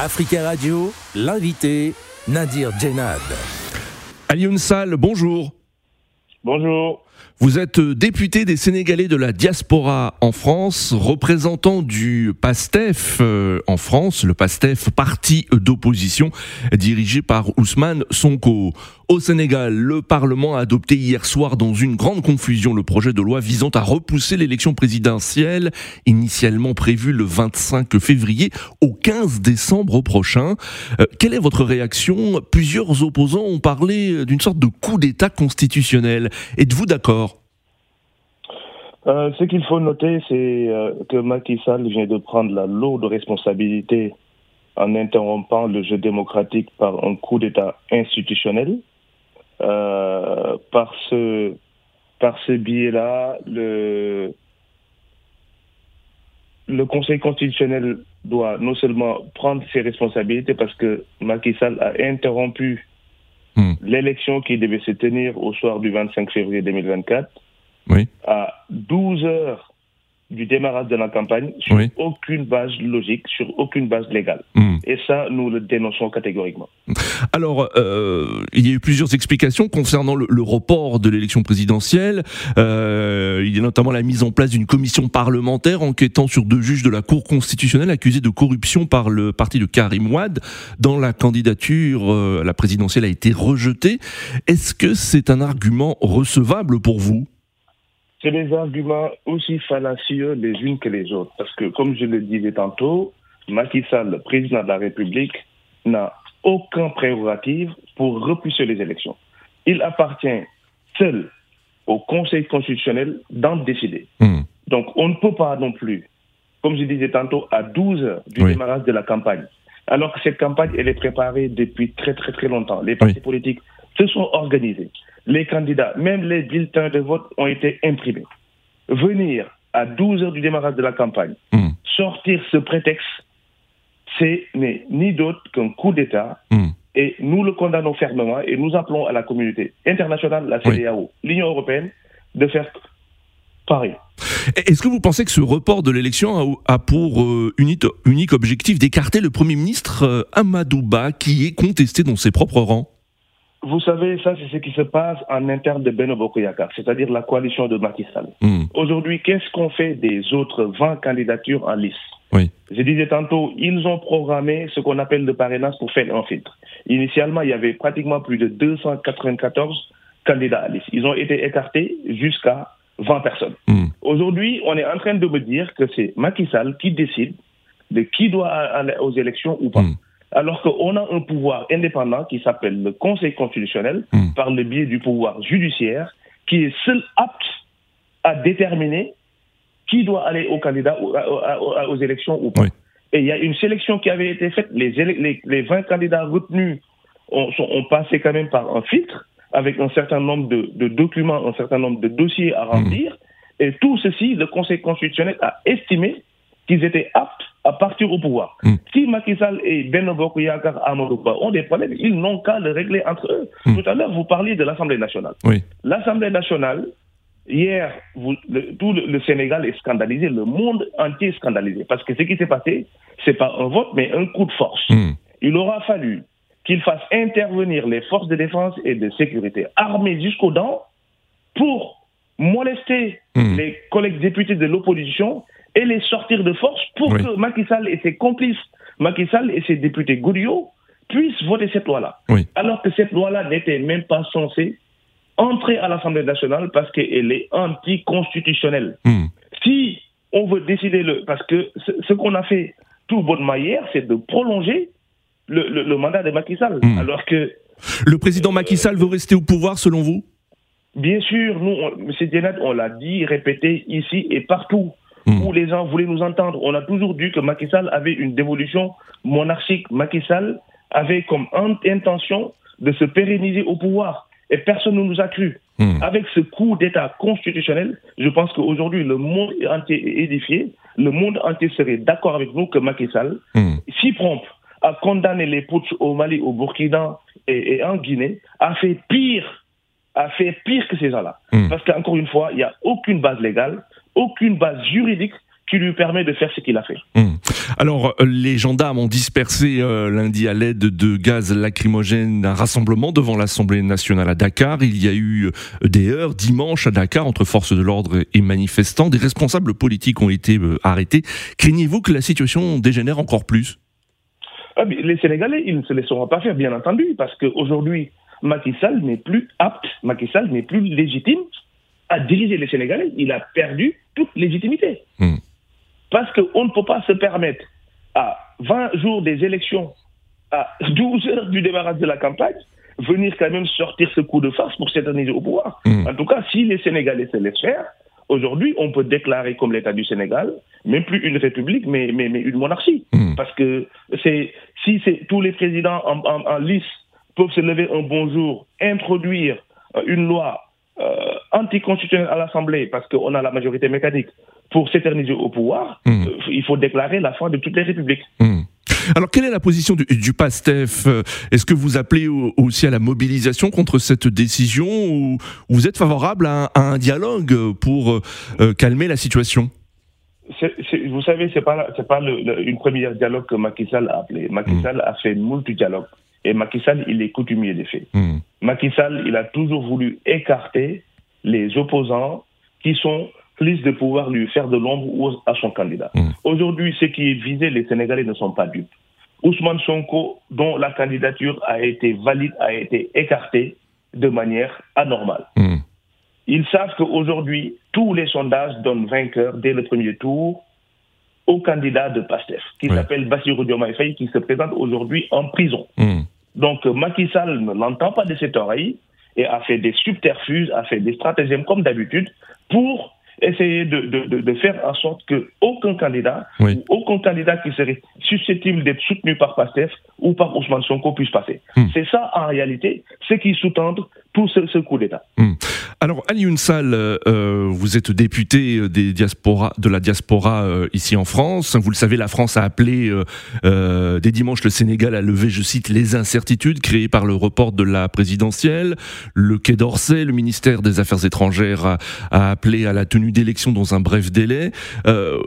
Africa Radio, l'invité, Nadir Djenad. Alioune Sall, bonjour. Bonjour. Vous êtes député des Sénégalais de la diaspora en France, représentant du PASTEF euh, en France, le PASTEF, parti d'opposition dirigé par Ousmane Sonko. Au Sénégal, le Parlement a adopté hier soir dans une grande confusion le projet de loi visant à repousser l'élection présidentielle, initialement prévue le 25 février au 15 décembre prochain. Euh, quelle est votre réaction? Plusieurs opposants ont parlé d'une sorte de coup d'État constitutionnel. Êtes-vous d'accord euh, Ce qu'il faut noter, c'est euh, que Macky Sall vient de prendre la lourde responsabilité en interrompant le jeu démocratique par un coup d'État institutionnel. Euh, par ce, par ce biais-là, le, le Conseil constitutionnel doit non seulement prendre ses responsabilités parce que Macky Sall a interrompu hmm. l'élection qui devait se tenir au soir du 25 février 2024 oui. à 12 heures du démarrage de la campagne sur aucune base logique, sur aucune base légale. Hmm. Et ça, nous le dénonçons catégoriquement. Alors, euh, il y a eu plusieurs explications concernant le, report de l'élection présidentielle. Euh, il y a notamment la mise en place d'une commission parlementaire enquêtant sur deux juges de la Cour constitutionnelle accusés de corruption par le parti de Karim Ouad, dont la candidature euh, à la présidentielle a été rejetée. Est-ce que c'est un argument recevable pour vous? C'est des arguments aussi fallacieux les unes que les autres. Parce que, comme je le disais tantôt, Macky Sall, le président de la République, n'a aucun prérogative pour repousser les élections. Il appartient seul au Conseil constitutionnel d'en décider. Hmm. Donc, on ne peut pas non plus, comme je disais tantôt, à 12 heures du démarrage de la campagne, alors que cette campagne, elle est préparée depuis très, très, très longtemps. Les partis politiques se sont organisés les candidats, même les bulletins de vote ont été imprimés. Venir à 12 heures du démarrage de la campagne, hmm. sortir ce prétexte, c'est ni d'autre qu'un coup d'État. Hmm. Et nous le condamnons fermement et nous appelons à la communauté internationale, la CDAO, l'Union européenne, de faire pareil. Est-ce que vous pensez que ce report de l'élection a, pour euh, unique, unique objectif d'écarter le Premier ministre euh, Amadouba qui est contesté dans ses propres rangs? Vous savez, ça, c'est ce qui se passe en interne de Beno Bokoyaka, c'est-à-dire la coalition de Macky Sall. Hmm. Aujourd'hui, qu'est-ce qu'on fait des autres 20 candidatures en lice oui. Je disais tantôt, ils ont programmé ce qu'on appelle le parrainage pour faire un filtre. Initialement, il y avait pratiquement plus de 294 candidats à liste. Ils ont été écartés jusqu'à 20 personnes. Hmm. Aujourd'hui, on est en train de me dire que c'est Macky Sall qui décide de qui doit aller aux élections ou pas. Hmm alors qu'on a un pouvoir indépendant qui s'appelle le Conseil constitutionnel, hmm. par le biais du pouvoir judiciaire, qui est seul apte à déterminer qui doit aller au candidat aux, élections ou pas. Et il y a une sélection qui avait été faite. Les, les, 20 candidats retenus ont, passé quand même par un filtre avec un certain nombre de, documents, un certain nombre de dossiers à remplir. Hmm. Et tout ceci, le Conseil constitutionnel a estimé qu'ils étaient aptes à partir au pouvoir. Hmm. Si Macky Sall et Ben Yakar Amadouba ont des problèmes, ils n'ont qu'à le régler entre eux. Hmm. Tout à l'heure, vous parliez de l'Assemblée nationale. L'Assemblée nationale, hier, tout le, Sénégal est scandalisé, le monde entier est scandalisé. Parce que ce qui s'est passé, c'est pas un vote, mais un coup de force. Hmm. Il aura fallu qu'il fasse intervenir les forces de défense et de sécurité armées jusqu'aux dents pour molester les collègues députés de l'opposition et les sortir de force pour que Macky Sall et ses complices, Macky Sall et ses députés Gourio, puissent voter cette loi-là. Alors que cette loi-là n'était même pas censée entrer à l'Assemblée nationale parce qu'elle est anticonstitutionnelle. Hmm. Si on veut décider le... Parce que ce, qu'on a fait tout bonnement hier, c'est de prolonger le, mandat de Macky Sall. Hmm. Alors que... Le président Macky Sall veut rester au pouvoir selon vous? Bien sûr, nous, M. Dienat, on l'a dit, répété ici et partout. Hmm. où les gens voulaient nous entendre. On a toujours dit que Macky Sall avait une dévolution monarchique. Macky Sall avait comme intention de se pérenniser au pouvoir. Et personne ne nous a cru. Hmm. Avec ce coup d'État constitutionnel, je pense qu'aujourd'hui, le monde entier est édifié. Le monde entier serait d'accord avec nous que Macky Sall, hmm. si prompt à condamner les putsch au Mali, au Burkina et, en Guinée, a fait pire a fait pire que ces gens-là. Parce qu'encore une fois, il n'y a aucune base légale aucune base juridique qui lui permet de faire ce qu'il a fait. Hum. Alors, euh, les gendarmes ont dispersé euh, lundi à l'aide de gaz lacrymogène un rassemblement devant l'Assemblée nationale à Dakar. Il y a eu euh, des heures dimanche à Dakar entre forces de l'ordre et manifestants. Des responsables politiques ont été arrêtés. Craignez-vous que la situation dégénère encore plus? Ah, Les Sénégalais, ils ne se laisseront pas faire, bien entendu, parce qu'aujourd'hui, Macky Sall n'est plus apte, Macky Sall n'est plus légitime à diriger les Sénégalais. Il a perdu toute légitimité. Hum. Parce qu'on ne peut pas se permettre, à 20 jours des élections, à 12 heures du démarrage de la campagne, venir quand même sortir ce coup de farce pour s'éterniser au pouvoir. Hmm. En tout cas, si les Sénégalais se laissent faire, aujourd'hui, on peut déclarer comme l'État du Sénégal, même plus une république, mais, mais, mais une monarchie. Hmm. Parce que c'est si tous les présidents en, en, lice peuvent se lever un bon jour, introduire euh, une loi euh, anticonstitutionnelle à l'Assemblée, parce qu'on a la majorité mécanique, pour s'éterniser au pouvoir, hmm. euh, il faut déclarer la fin de toutes les républiques. Hmm. Alors, quelle est la position du, PASTEF? Est-ce que vous appelez aussi à la mobilisation contre cette décision ou vous êtes favorable à un, dialogue pour euh, calmer la situation? Vous savez, ce n'est pas, pas une première dialogue que Macky Sall a appelé. Macky hmm. Sall a fait multi dialogues. Et Macky Sall, il est coutumier des faits. Macky Sall, il a toujours voulu écarter les opposants qui sont plus de pouvoir lui faire de l'ombre à son candidat. Mm. Aujourd'hui, ce qui est visé, les Sénégalais ne sont pas dupes. Ousmane Sonko, dont la candidature a été valide, a été écartée de manière anormale. Mm. Ils savent qu'aujourd'hui, tous les sondages donnent vainqueur dès le premier tour au candidat de PASTEF, qui s'appelle Bassirou Diomaye qui se présente aujourd'hui en prison. Donc Macky Sall ne l'entend pas de cette oreille et a fait des subterfuges, a fait des stratagèmes comme d'habitude pour essayer de, de, de, faire en sorte que aucun candidat, ou aucun candidat qui serait susceptible d'être soutenu par PASTEF ou par Ousmane Sonko puisse passer. Hmm. C'est ça, en réalité, ce qui sous-tend tout ce, coup d'État. Hmm. Alors, Ali Unsal, euh, vous êtes député des diaspora, de la diaspora euh, ici en France. Vous le savez, la France a appelé euh, dès dimanche le Sénégal à lever, je cite, les incertitudes créées par le report de la présidentielle. Le Quai d'Orsay, le ministère des Affaires étrangères, a, a appelé à la tenue d'élections dans un bref délai.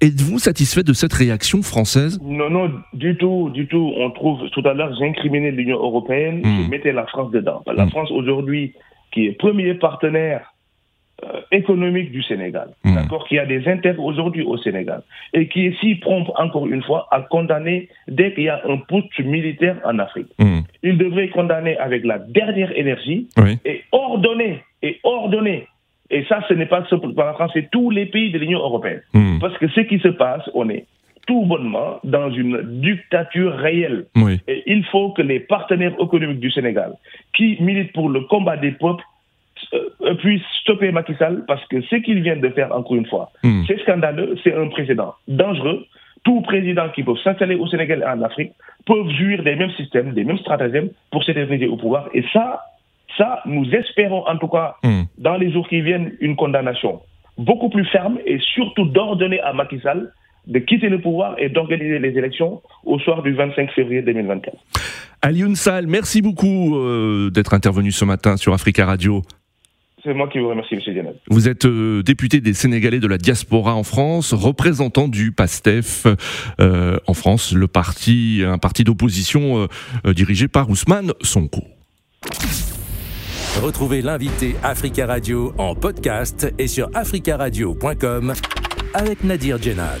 Êtes-vous satisfait de cette réaction française? Non, non, du tout, du tout. On trouve, tout à l'heure, j'incriminais l'Union européenne, hmm. je mettais la France dedans. La hmm. France, aujourd'hui, qui est premier partenaire euh, économique du Sénégal, hmm. d'accord, qui a des intérêts aujourd'hui au Sénégal, et qui est si prompt, encore une fois, à condamner dès qu'il y a un putsch militaire en Afrique. Il devrait condamner avec la dernière énergie et ordonner, et ordonner et ça, ce n'est pas par la France, c'est tous les pays de l'Union européenne. Parce que ce qui se passe, on est tout bonnement dans une dictature réelle. Et il faut que les partenaires économiques du Sénégal, qui militent pour le combat des peuples, euh, puissent stopper Macky Sall parce que ce qu'il vient de faire, encore une fois, hmm. c'est scandaleux, c'est un précédent dangereux. Tout président qui peut s'installer au Sénégal et en Afrique peuvent jouir des mêmes systèmes, des mêmes stratagèmes pour s'établir au pouvoir. Et ça, ça, nous espérons en tout cas, hmm. dans les jours qui viennent, une condamnation beaucoup plus ferme et surtout d'ordonner à Macky Sall de quitter le pouvoir et d'organiser les élections au soir du 25 février 2024. Alioune Sall, merci beaucoup euh, d'être intervenu ce matin sur Africa Radio. C'est moi qui vous remercie, M. Dianel. Vous êtes euh, député des Sénégalais de la diaspora en France, représentant du PASTEF euh, en France, le parti, un parti d'opposition dirigé par Ousmane Sonko. Retrouvez l'invité Africa Radio en podcast et sur africaradio.com avec Nadir Djenad.